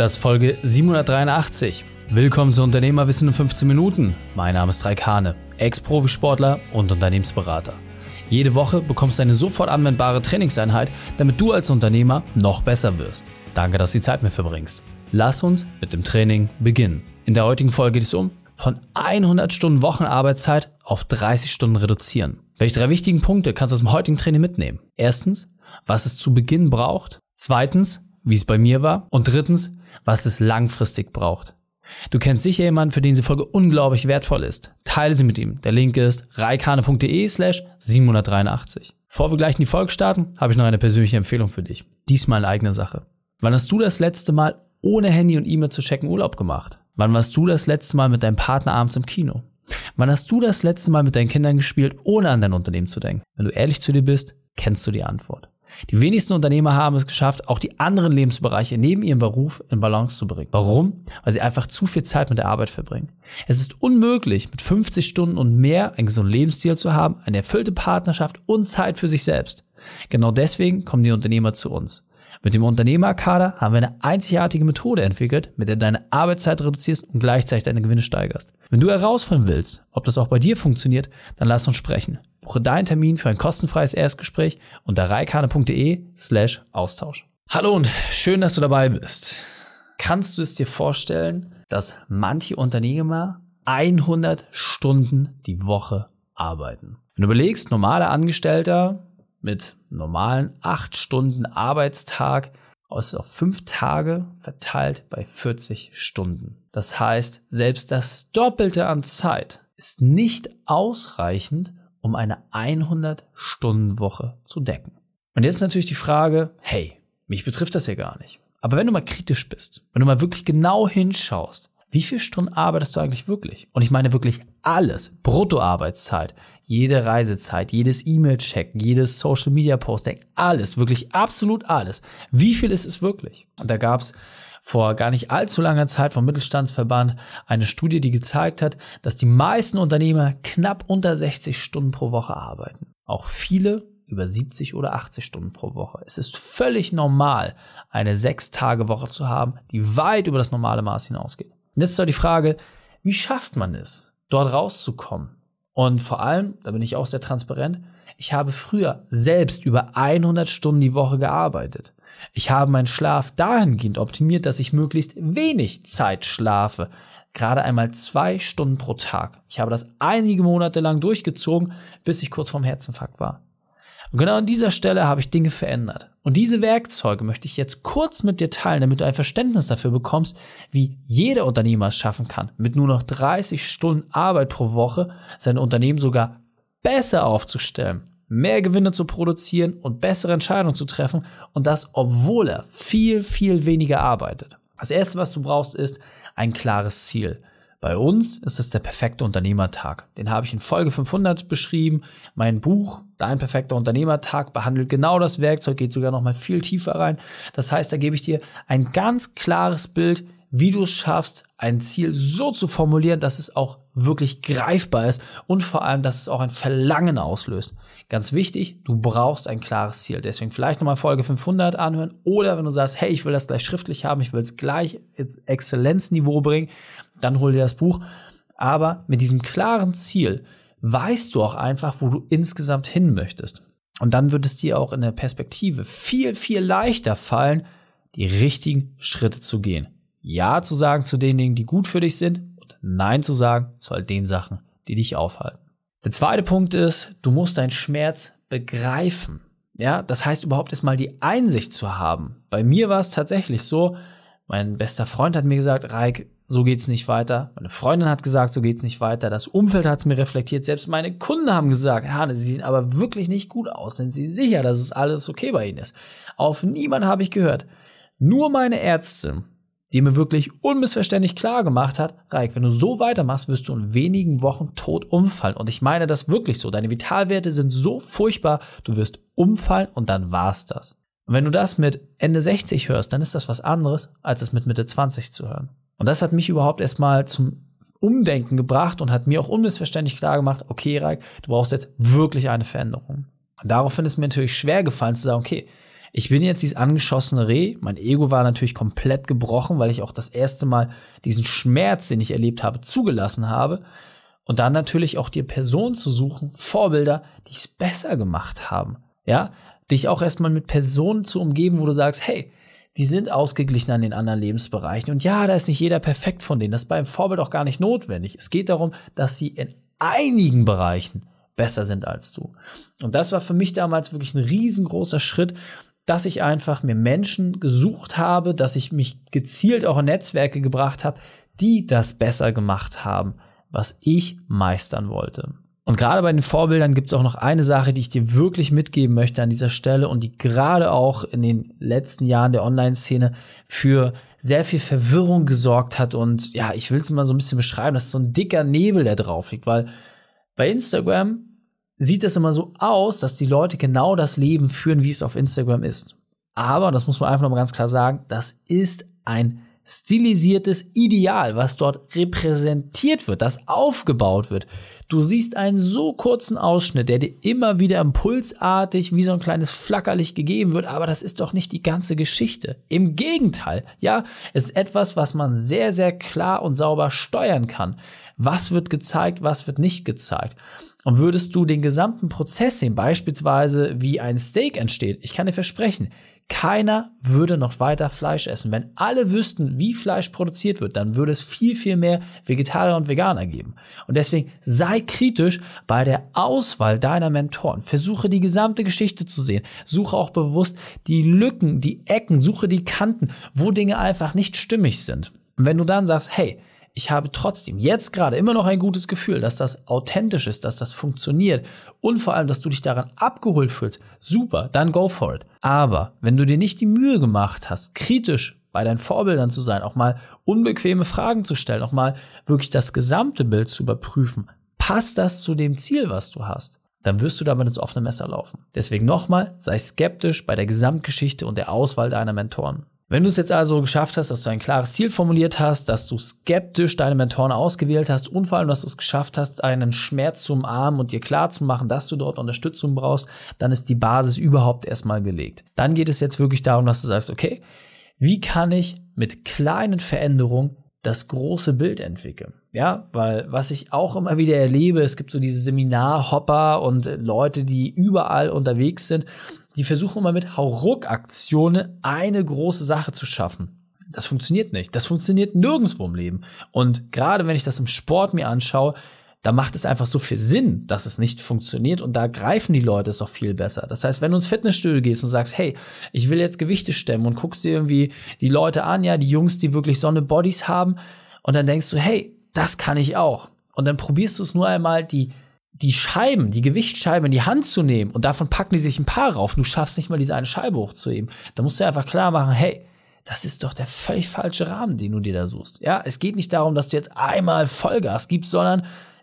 Das ist Folge 783. Willkommen zu Unternehmerwissen in 15 Minuten. Mein Name ist Raik Hane, Ex-Profisportler und Unternehmensberater. Jede Woche bekommst du eine sofort anwendbare Trainingseinheit, damit du als Unternehmer noch besser wirst. Danke, dass du die Zeit mit verbringst. Lass uns mit dem Training beginnen. In der heutigen Folge geht es um von 100 Stunden Wochenarbeitszeit auf 30 Stunden reduzieren. Welche drei wichtigen Punkte kannst du aus dem heutigen Training mitnehmen? Erstens, was es zu Beginn braucht. Zweitens, wie es bei mir war. Und drittens, was es langfristig braucht. Du kennst sicher jemanden, für den diese Folge unglaublich wertvoll ist. Teile sie mit ihm. Der Link ist reikane.de slash 783. Bevor wir gleich in die Folge starten, habe ich noch eine persönliche Empfehlung für dich. Diesmal eine eigene Sache. Wann hast du das letzte Mal ohne Handy und E-Mail zu checken Urlaub gemacht? Wann warst du das letzte Mal mit deinem Partner abends im Kino? Wann hast du das letzte Mal mit deinen Kindern gespielt, ohne an dein Unternehmen zu denken? Wenn du ehrlich zu dir bist, kennst du die Antwort. Die wenigsten Unternehmer haben es geschafft, auch die anderen Lebensbereiche neben ihrem Beruf in Balance zu bringen. Warum? Weil sie einfach zu viel Zeit mit der Arbeit verbringen. Es ist unmöglich, mit 50 Stunden und mehr einen gesunden Lebensstil zu haben, eine erfüllte Partnerschaft und Zeit für sich selbst. Genau deswegen kommen die Unternehmer zu uns. Mit dem Unternehmerkader haben wir eine einzigartige Methode entwickelt, mit der du deine Arbeitszeit reduzierst und gleichzeitig deine Gewinne steigerst. Wenn du herausfinden willst, ob das auch bei dir funktioniert, dann lass uns sprechen. Buche deinen Termin für ein kostenfreies Erstgespräch unter reikane.de slash Austausch. Hallo und schön, dass du dabei bist. Kannst du es dir vorstellen, dass manche Unternehmer 100 Stunden die Woche arbeiten? Wenn du überlegst, normale Angestellter mit normalen 8 Stunden Arbeitstag aus auf 5 Tage verteilt bei 40 Stunden. Das heißt, selbst das Doppelte an Zeit ist nicht ausreichend, um eine 100-Stunden-Woche zu decken. Und jetzt natürlich die Frage, hey, mich betrifft das ja gar nicht. Aber wenn du mal kritisch bist, wenn du mal wirklich genau hinschaust, wie viele Stunden arbeitest du eigentlich wirklich? Und ich meine wirklich alles. Bruttoarbeitszeit, jede Reisezeit, jedes E-Mail-Check, jedes Social-Media-Posting, alles, wirklich absolut alles. Wie viel ist es wirklich? Und da gab es vor gar nicht allzu langer Zeit vom Mittelstandsverband eine Studie, die gezeigt hat, dass die meisten Unternehmer knapp unter 60 Stunden pro Woche arbeiten. Auch viele über 70 oder 80 Stunden pro Woche. Es ist völlig normal, eine Sechs-Tage-Woche zu haben, die weit über das normale Maß hinausgeht. Und jetzt ist doch die Frage, wie schafft man es, dort rauszukommen? Und vor allem, da bin ich auch sehr transparent, ich habe früher selbst über 100 Stunden die Woche gearbeitet. Ich habe meinen Schlaf dahingehend optimiert, dass ich möglichst wenig Zeit schlafe. Gerade einmal zwei Stunden pro Tag. Ich habe das einige Monate lang durchgezogen, bis ich kurz vorm Herzinfarkt war. Und genau an dieser Stelle habe ich Dinge verändert. Und diese Werkzeuge möchte ich jetzt kurz mit dir teilen, damit du ein Verständnis dafür bekommst, wie jeder Unternehmer es schaffen kann, mit nur noch 30 Stunden Arbeit pro Woche sein Unternehmen sogar besser aufzustellen mehr Gewinne zu produzieren und bessere Entscheidungen zu treffen und das, obwohl er viel, viel weniger arbeitet. Das erste, was du brauchst, ist ein klares Ziel. Bei uns ist es der perfekte Unternehmertag. Den habe ich in Folge 500 beschrieben. Mein Buch Dein perfekter Unternehmertag behandelt genau das Werkzeug, geht sogar noch mal viel tiefer rein. Das heißt, da gebe ich dir ein ganz klares Bild, wie du es schaffst, ein Ziel so zu formulieren, dass es auch wirklich greifbar ist und vor allem, dass es auch ein Verlangen auslöst. Ganz wichtig, du brauchst ein klares Ziel. Deswegen vielleicht nochmal Folge 500 anhören oder wenn du sagst, hey, ich will das gleich schriftlich haben, ich will es gleich ins Exzellenzniveau bringen, dann hol dir das Buch. Aber mit diesem klaren Ziel weißt du auch einfach, wo du insgesamt hin möchtest. Und dann wird es dir auch in der Perspektive viel, viel leichter fallen, die richtigen Schritte zu gehen. Ja zu sagen zu den Dingen, die gut für dich sind und Nein zu sagen zu all den Sachen, die dich aufhalten. Der zweite Punkt ist, du musst deinen Schmerz begreifen. Ja, das heißt überhaupt erstmal die Einsicht zu haben. Bei mir war es tatsächlich so, mein bester Freund hat mir gesagt, Reik, so geht's nicht weiter. Meine Freundin hat gesagt, so geht's nicht weiter. Das Umfeld hat es mir reflektiert. Selbst meine Kunden haben gesagt, Hanne, sie sehen aber wirklich nicht gut aus. Sind sie sicher, dass es alles okay bei ihnen ist? Auf niemanden habe ich gehört. Nur meine Ärzte die mir wirklich unmissverständlich klar gemacht hat, Reik, wenn du so weitermachst, wirst du in wenigen Wochen tot umfallen. Und ich meine das wirklich so. Deine Vitalwerte sind so furchtbar, du wirst umfallen und dann war's das. Und wenn du das mit Ende 60 hörst, dann ist das was anderes, als es mit Mitte 20 zu hören. Und das hat mich überhaupt erstmal zum Umdenken gebracht und hat mir auch unmissverständlich klar gemacht, okay, Reik, du brauchst jetzt wirklich eine Veränderung. Und daraufhin ist mir natürlich schwer gefallen zu sagen, okay, ich bin jetzt dieses angeschossene Reh. Mein Ego war natürlich komplett gebrochen, weil ich auch das erste Mal diesen Schmerz, den ich erlebt habe, zugelassen habe. Und dann natürlich auch dir Personen zu suchen, Vorbilder, die es besser gemacht haben. Ja, dich auch erstmal mit Personen zu umgeben, wo du sagst, hey, die sind ausgeglichen an den anderen Lebensbereichen. Und ja, da ist nicht jeder perfekt von denen. Das ist beim Vorbild auch gar nicht notwendig. Es geht darum, dass sie in einigen Bereichen besser sind als du. Und das war für mich damals wirklich ein riesengroßer Schritt, dass ich einfach mir Menschen gesucht habe, dass ich mich gezielt auch in Netzwerke gebracht habe, die das besser gemacht haben, was ich meistern wollte. Und gerade bei den Vorbildern gibt es auch noch eine Sache, die ich dir wirklich mitgeben möchte an dieser Stelle und die gerade auch in den letzten Jahren der Online-Szene für sehr viel Verwirrung gesorgt hat. Und ja, ich will es mal so ein bisschen beschreiben, das ist so ein dicker Nebel, der drauf liegt, weil bei Instagram sieht es immer so aus, dass die Leute genau das Leben führen, wie es auf Instagram ist. Aber, das muss man einfach noch mal ganz klar sagen, das ist ein stilisiertes Ideal, was dort repräsentiert wird, das aufgebaut wird. Du siehst einen so kurzen Ausschnitt, der dir immer wieder impulsartig wie so ein kleines Flackerlicht gegeben wird, aber das ist doch nicht die ganze Geschichte. Im Gegenteil, ja, es ist etwas, was man sehr, sehr klar und sauber steuern kann. Was wird gezeigt, was wird nicht gezeigt. Und würdest du den gesamten Prozess sehen, beispielsweise wie ein Steak entsteht, ich kann dir versprechen, keiner würde noch weiter Fleisch essen. Wenn alle wüssten, wie Fleisch produziert wird, dann würde es viel, viel mehr Vegetarier und Veganer geben. Und deswegen sei kritisch bei der Auswahl deiner Mentoren. Versuche die gesamte Geschichte zu sehen. Suche auch bewusst die Lücken, die Ecken, suche die Kanten, wo Dinge einfach nicht stimmig sind. Und wenn du dann sagst, hey, ich habe trotzdem jetzt gerade immer noch ein gutes Gefühl, dass das authentisch ist, dass das funktioniert und vor allem, dass du dich daran abgeholt fühlst. Super, dann go for it. Aber wenn du dir nicht die Mühe gemacht hast, kritisch bei deinen Vorbildern zu sein, auch mal unbequeme Fragen zu stellen, auch mal wirklich das gesamte Bild zu überprüfen, passt das zu dem Ziel, was du hast? Dann wirst du damit ins offene Messer laufen. Deswegen nochmal, sei skeptisch bei der Gesamtgeschichte und der Auswahl deiner Mentoren. Wenn du es jetzt also geschafft hast, dass du ein klares Ziel formuliert hast, dass du skeptisch deine Mentoren ausgewählt hast und vor allem, dass du es geschafft hast, einen Schmerz zu umarmen und dir klar zu machen, dass du dort Unterstützung brauchst, dann ist die Basis überhaupt erstmal gelegt. Dann geht es jetzt wirklich darum, dass du sagst, okay, wie kann ich mit kleinen Veränderungen das große Bild entwickeln? Ja, weil was ich auch immer wieder erlebe, es gibt so diese Seminarhopper und Leute, die überall unterwegs sind die versuchen immer mit Hauruck-Aktionen eine große Sache zu schaffen. Das funktioniert nicht. Das funktioniert nirgendwo im Leben. Und gerade wenn ich das im Sport mir anschaue, da macht es einfach so viel Sinn, dass es nicht funktioniert und da greifen die Leute es auch viel besser. Das heißt, wenn du ins Fitnessstudio gehst und sagst, hey, ich will jetzt Gewichte stemmen und guckst dir irgendwie die Leute an, ja, die Jungs, die wirklich so Bodies haben und dann denkst du, hey, das kann ich auch. Und dann probierst du es nur einmal, die die Scheiben, die Gewichtsscheiben in die Hand zu nehmen und davon packen die sich ein paar rauf, du schaffst nicht mal diese eine Scheibe hochzuheben, da musst du einfach klar machen, hey, das ist doch der völlig falsche Rahmen, den du dir da suchst. Ja, es geht nicht darum, dass du jetzt einmal Vollgas gibst, sondern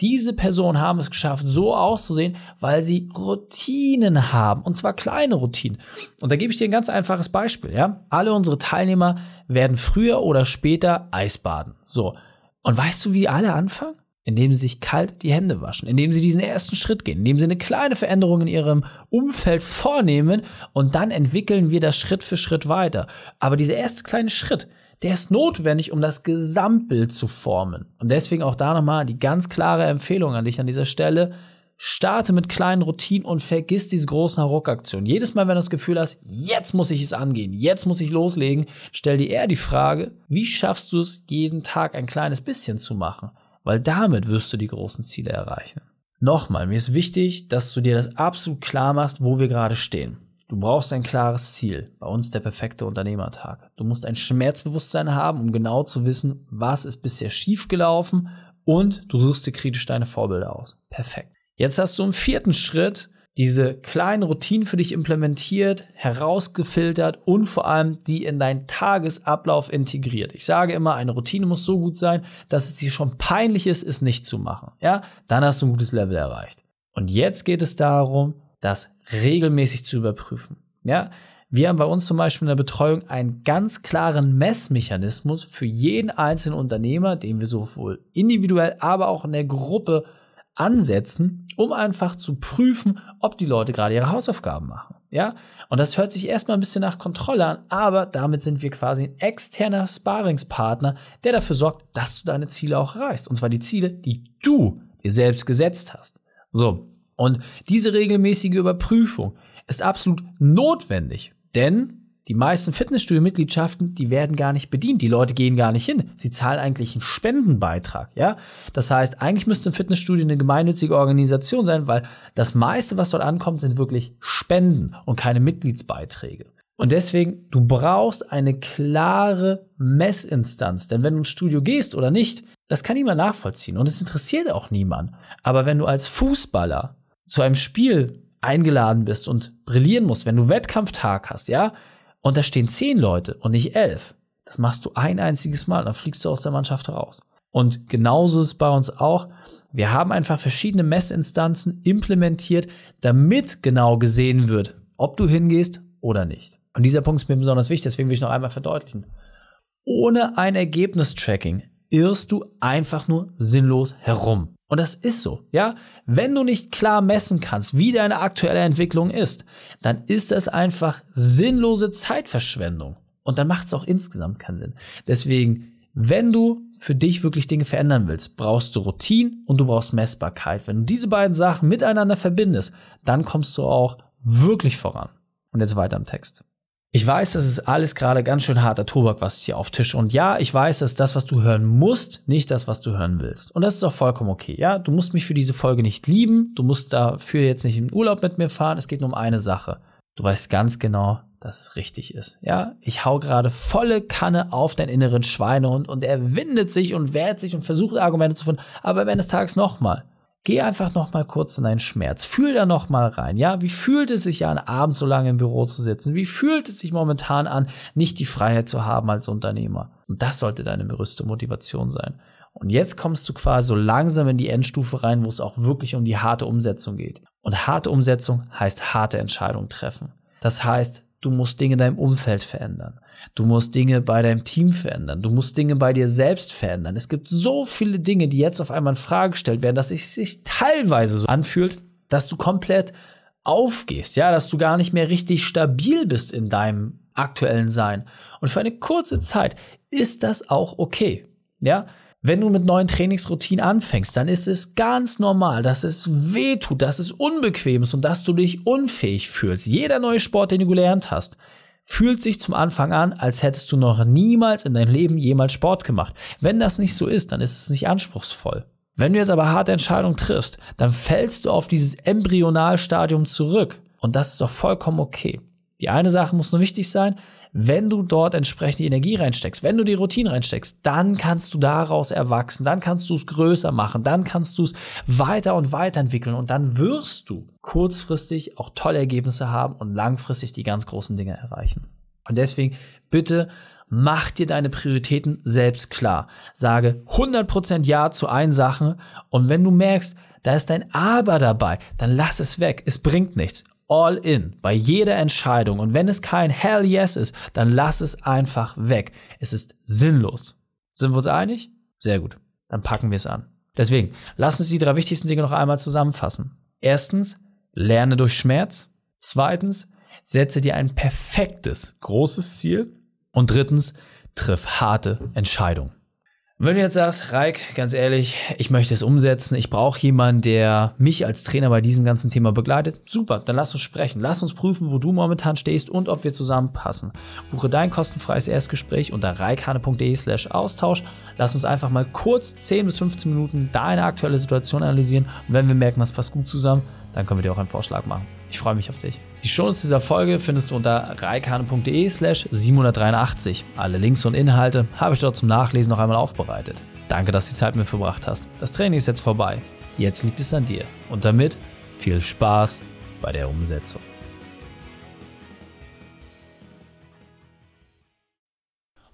diese Personen haben es geschafft, so auszusehen, weil sie Routinen haben. Und zwar kleine Routinen. Und da gebe ich dir ein ganz einfaches Beispiel, ja. Alle unsere Teilnehmer werden früher oder später Eisbaden. So. Und weißt du, wie alle anfangen? Indem sie sich kalt die Hände waschen, indem sie diesen ersten Schritt gehen, indem sie eine kleine Veränderung in ihrem Umfeld vornehmen und dann entwickeln wir das Schritt für Schritt weiter. Aber dieser erste kleine Schritt, der ist notwendig, um das Gesamtbild zu formen. Und deswegen auch da nochmal die ganz klare Empfehlung an dich an dieser Stelle. Starte mit kleinen Routinen und vergiss diese großen Hauruck-Aktionen. Jedes Mal, wenn du das Gefühl hast, jetzt muss ich es angehen, jetzt muss ich loslegen, stell dir eher die Frage, wie schaffst du es, jeden Tag ein kleines bisschen zu machen? Weil damit wirst du die großen Ziele erreichen. Nochmal, mir ist wichtig, dass du dir das absolut klar machst, wo wir gerade stehen. Du brauchst ein klares Ziel. Bei uns der perfekte Unternehmertag. Du musst ein Schmerzbewusstsein haben, um genau zu wissen, was ist bisher schiefgelaufen und du suchst dir kritisch deine Vorbilder aus. Perfekt. Jetzt hast du im vierten Schritt diese kleinen Routinen für dich implementiert, herausgefiltert und vor allem die in deinen Tagesablauf integriert. Ich sage immer, eine Routine muss so gut sein, dass es dir schon peinlich ist, es nicht zu machen. Ja, dann hast du ein gutes Level erreicht. Und jetzt geht es darum, das regelmäßig zu überprüfen. Ja, wir haben bei uns zum Beispiel in der Betreuung einen ganz klaren Messmechanismus für jeden einzelnen Unternehmer, den wir sowohl individuell, aber auch in der Gruppe ansetzen, um einfach zu prüfen, ob die Leute gerade ihre Hausaufgaben machen. Ja, und das hört sich erstmal ein bisschen nach Kontrolle an, aber damit sind wir quasi ein externer Sparingspartner, der dafür sorgt, dass du deine Ziele auch erreichst. Und zwar die Ziele, die du dir selbst gesetzt hast. So. Und diese regelmäßige Überprüfung ist absolut notwendig, denn die meisten Fitnessstudio-Mitgliedschaften, die werden gar nicht bedient. Die Leute gehen gar nicht hin. Sie zahlen eigentlich einen Spendenbeitrag, ja? Das heißt, eigentlich müsste ein Fitnessstudio eine gemeinnützige Organisation sein, weil das meiste, was dort ankommt, sind wirklich Spenden und keine Mitgliedsbeiträge. Und deswegen, du brauchst eine klare Messinstanz. Denn wenn du ins Studio gehst oder nicht, das kann niemand nachvollziehen. Und es interessiert auch niemand. Aber wenn du als Fußballer zu einem Spiel eingeladen bist und brillieren musst, wenn du Wettkampftag hast, ja, und da stehen zehn Leute und nicht elf, das machst du ein einziges Mal, dann fliegst du aus der Mannschaft raus. Und genauso ist es bei uns auch. Wir haben einfach verschiedene Messinstanzen implementiert, damit genau gesehen wird, ob du hingehst oder nicht. Und dieser Punkt ist mir besonders wichtig, deswegen will ich noch einmal verdeutlichen. Ohne ein Ergebnistracking irrst du einfach nur sinnlos herum. Und das ist so, ja. Wenn du nicht klar messen kannst, wie deine aktuelle Entwicklung ist, dann ist das einfach sinnlose Zeitverschwendung. Und dann macht es auch insgesamt keinen Sinn. Deswegen, wenn du für dich wirklich Dinge verändern willst, brauchst du Routine und du brauchst Messbarkeit. Wenn du diese beiden Sachen miteinander verbindest, dann kommst du auch wirklich voran. Und jetzt weiter im Text. Ich weiß, das ist alles gerade ganz schön harter Tobak, was hier auf Tisch. Und ja, ich weiß, dass das, was du hören musst, nicht das, was du hören willst. Und das ist auch vollkommen okay. Ja, du musst mich für diese Folge nicht lieben. Du musst dafür jetzt nicht in Urlaub mit mir fahren. Es geht nur um eine Sache. Du weißt ganz genau, dass es richtig ist. Ja, ich hau gerade volle Kanne auf deinen inneren Schweinehund und er windet sich und wehrt sich und versucht Argumente zu finden. Aber am Ende des Tages nochmal. Geh einfach noch mal kurz in deinen Schmerz. Fühl da noch mal rein. Ja, wie fühlt es sich an, abends so lange im Büro zu sitzen? Wie fühlt es sich momentan an, nicht die Freiheit zu haben als Unternehmer? Und das sollte deine größte Motivation sein. Und jetzt kommst du quasi so langsam in die Endstufe rein, wo es auch wirklich um die harte Umsetzung geht. Und harte Umsetzung heißt harte Entscheidungen treffen. Das heißt, du musst Dinge in deinem Umfeld verändern. Du musst Dinge bei deinem Team verändern. Du musst Dinge bei dir selbst verändern. Es gibt so viele Dinge, die jetzt auf einmal in Frage gestellt werden, dass es sich teilweise so anfühlt, dass du komplett aufgehst, ja, dass du gar nicht mehr richtig stabil bist in deinem aktuellen Sein. Und für eine kurze Zeit ist das auch okay, ja. Wenn du mit neuen Trainingsroutinen anfängst, dann ist es ganz normal, dass es weh tut, dass es unbequem ist und dass du dich unfähig fühlst. Jeder neue Sport, den du gelernt hast, fühlt sich zum Anfang an, als hättest du noch niemals in deinem Leben jemals Sport gemacht. Wenn das nicht so ist, dann ist es nicht anspruchsvoll. Wenn du jetzt aber harte Entscheidungen triffst, dann fällst du auf dieses Embryonalstadium zurück. Und das ist doch vollkommen okay. Die eine Sache muss nur wichtig sein, wenn du dort entsprechend die Energie reinsteckst, wenn du die Routine reinsteckst, dann kannst du daraus erwachsen, dann kannst du es größer machen, dann kannst du es weiter und weiterentwickeln und dann wirst du kurzfristig auch tolle Ergebnisse haben und langfristig die ganz großen Dinge erreichen. Und deswegen bitte mach dir deine Prioritäten selbst klar. Sage 100% Ja zu allen Sachen und wenn du merkst, da ist ein Aber dabei, dann lass es weg. Es bringt nichts all in bei jeder Entscheidung. Und wenn es kein Hell yes ist, dann lass es einfach weg. Es ist sinnlos. Sind wir uns einig? Sehr gut. Dann packen wir es an. Deswegen, lass uns die drei wichtigsten Dinge noch einmal zusammenfassen. Erstens, lerne durch Schmerz. Zweitens, setze dir ein perfektes, großes Ziel. Und drittens, triff harte Entscheidungen. Wenn du jetzt sagst, Reik, ganz ehrlich, ich möchte es umsetzen, ich brauche jemanden, der mich als Trainer bei diesem ganzen Thema begleitet, super, dann lass uns sprechen. Lass uns prüfen, wo du momentan stehst und ob wir zusammenpassen. Buche dein kostenfreies Erstgespräch unter reikhane.de slash Austausch. Lass uns einfach mal kurz 10 bis 15 Minuten deine aktuelle Situation analysieren und wenn wir merken, was passt gut zusammen, dann können wir dir auch einen Vorschlag machen. Ich freue mich auf dich. Die Shownotes dieser Folge findest du unter reikane.de slash 783. Alle Links und Inhalte habe ich dort zum Nachlesen noch einmal aufbereitet. Danke, dass du die Zeit mit mir verbracht hast. Das Training ist jetzt vorbei. Jetzt liegt es an dir. Und damit viel Spaß bei der Umsetzung.